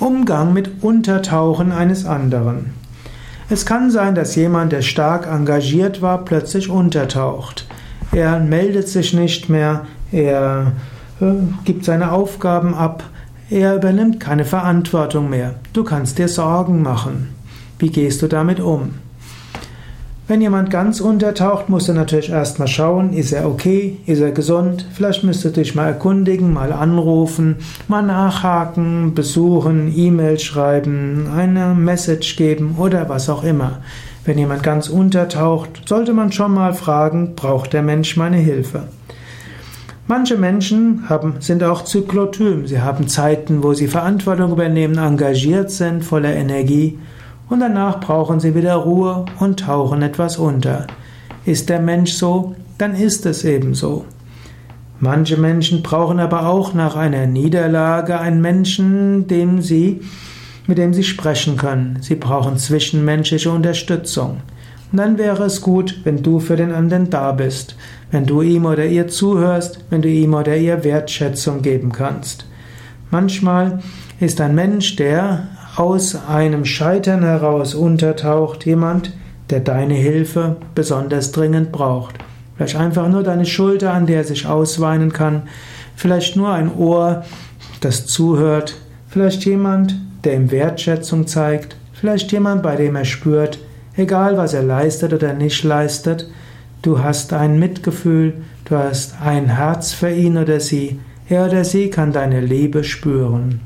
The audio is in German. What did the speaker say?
Umgang mit Untertauchen eines anderen. Es kann sein, dass jemand, der stark engagiert war, plötzlich untertaucht. Er meldet sich nicht mehr, er äh, gibt seine Aufgaben ab, er übernimmt keine Verantwortung mehr. Du kannst dir Sorgen machen. Wie gehst du damit um? Wenn jemand ganz untertaucht, musst du natürlich erstmal schauen, ist er okay, ist er gesund, vielleicht müsstest du dich mal erkundigen, mal anrufen, mal nachhaken, besuchen, E-Mail schreiben, eine Message geben oder was auch immer. Wenn jemand ganz untertaucht, sollte man schon mal fragen, braucht der Mensch meine Hilfe? Manche Menschen haben, sind auch Zyklotyp. Sie haben Zeiten, wo sie Verantwortung übernehmen, engagiert sind, voller Energie und danach brauchen sie wieder Ruhe und tauchen etwas unter. Ist der Mensch so, dann ist es eben so. Manche Menschen brauchen aber auch nach einer Niederlage einen Menschen, dem sie, mit dem sie sprechen können. Sie brauchen zwischenmenschliche Unterstützung. Und dann wäre es gut, wenn du für den anderen da bist, wenn du ihm oder ihr zuhörst, wenn du ihm oder ihr Wertschätzung geben kannst. Manchmal ist ein Mensch, der aus einem Scheitern heraus untertaucht jemand, der deine Hilfe besonders dringend braucht. Vielleicht einfach nur deine Schulter, an der er sich ausweinen kann, vielleicht nur ein Ohr, das zuhört, vielleicht jemand, der ihm Wertschätzung zeigt, vielleicht jemand, bei dem er spürt, egal was er leistet oder nicht leistet, du hast ein Mitgefühl, du hast ein Herz für ihn oder sie, er oder sie kann deine Liebe spüren.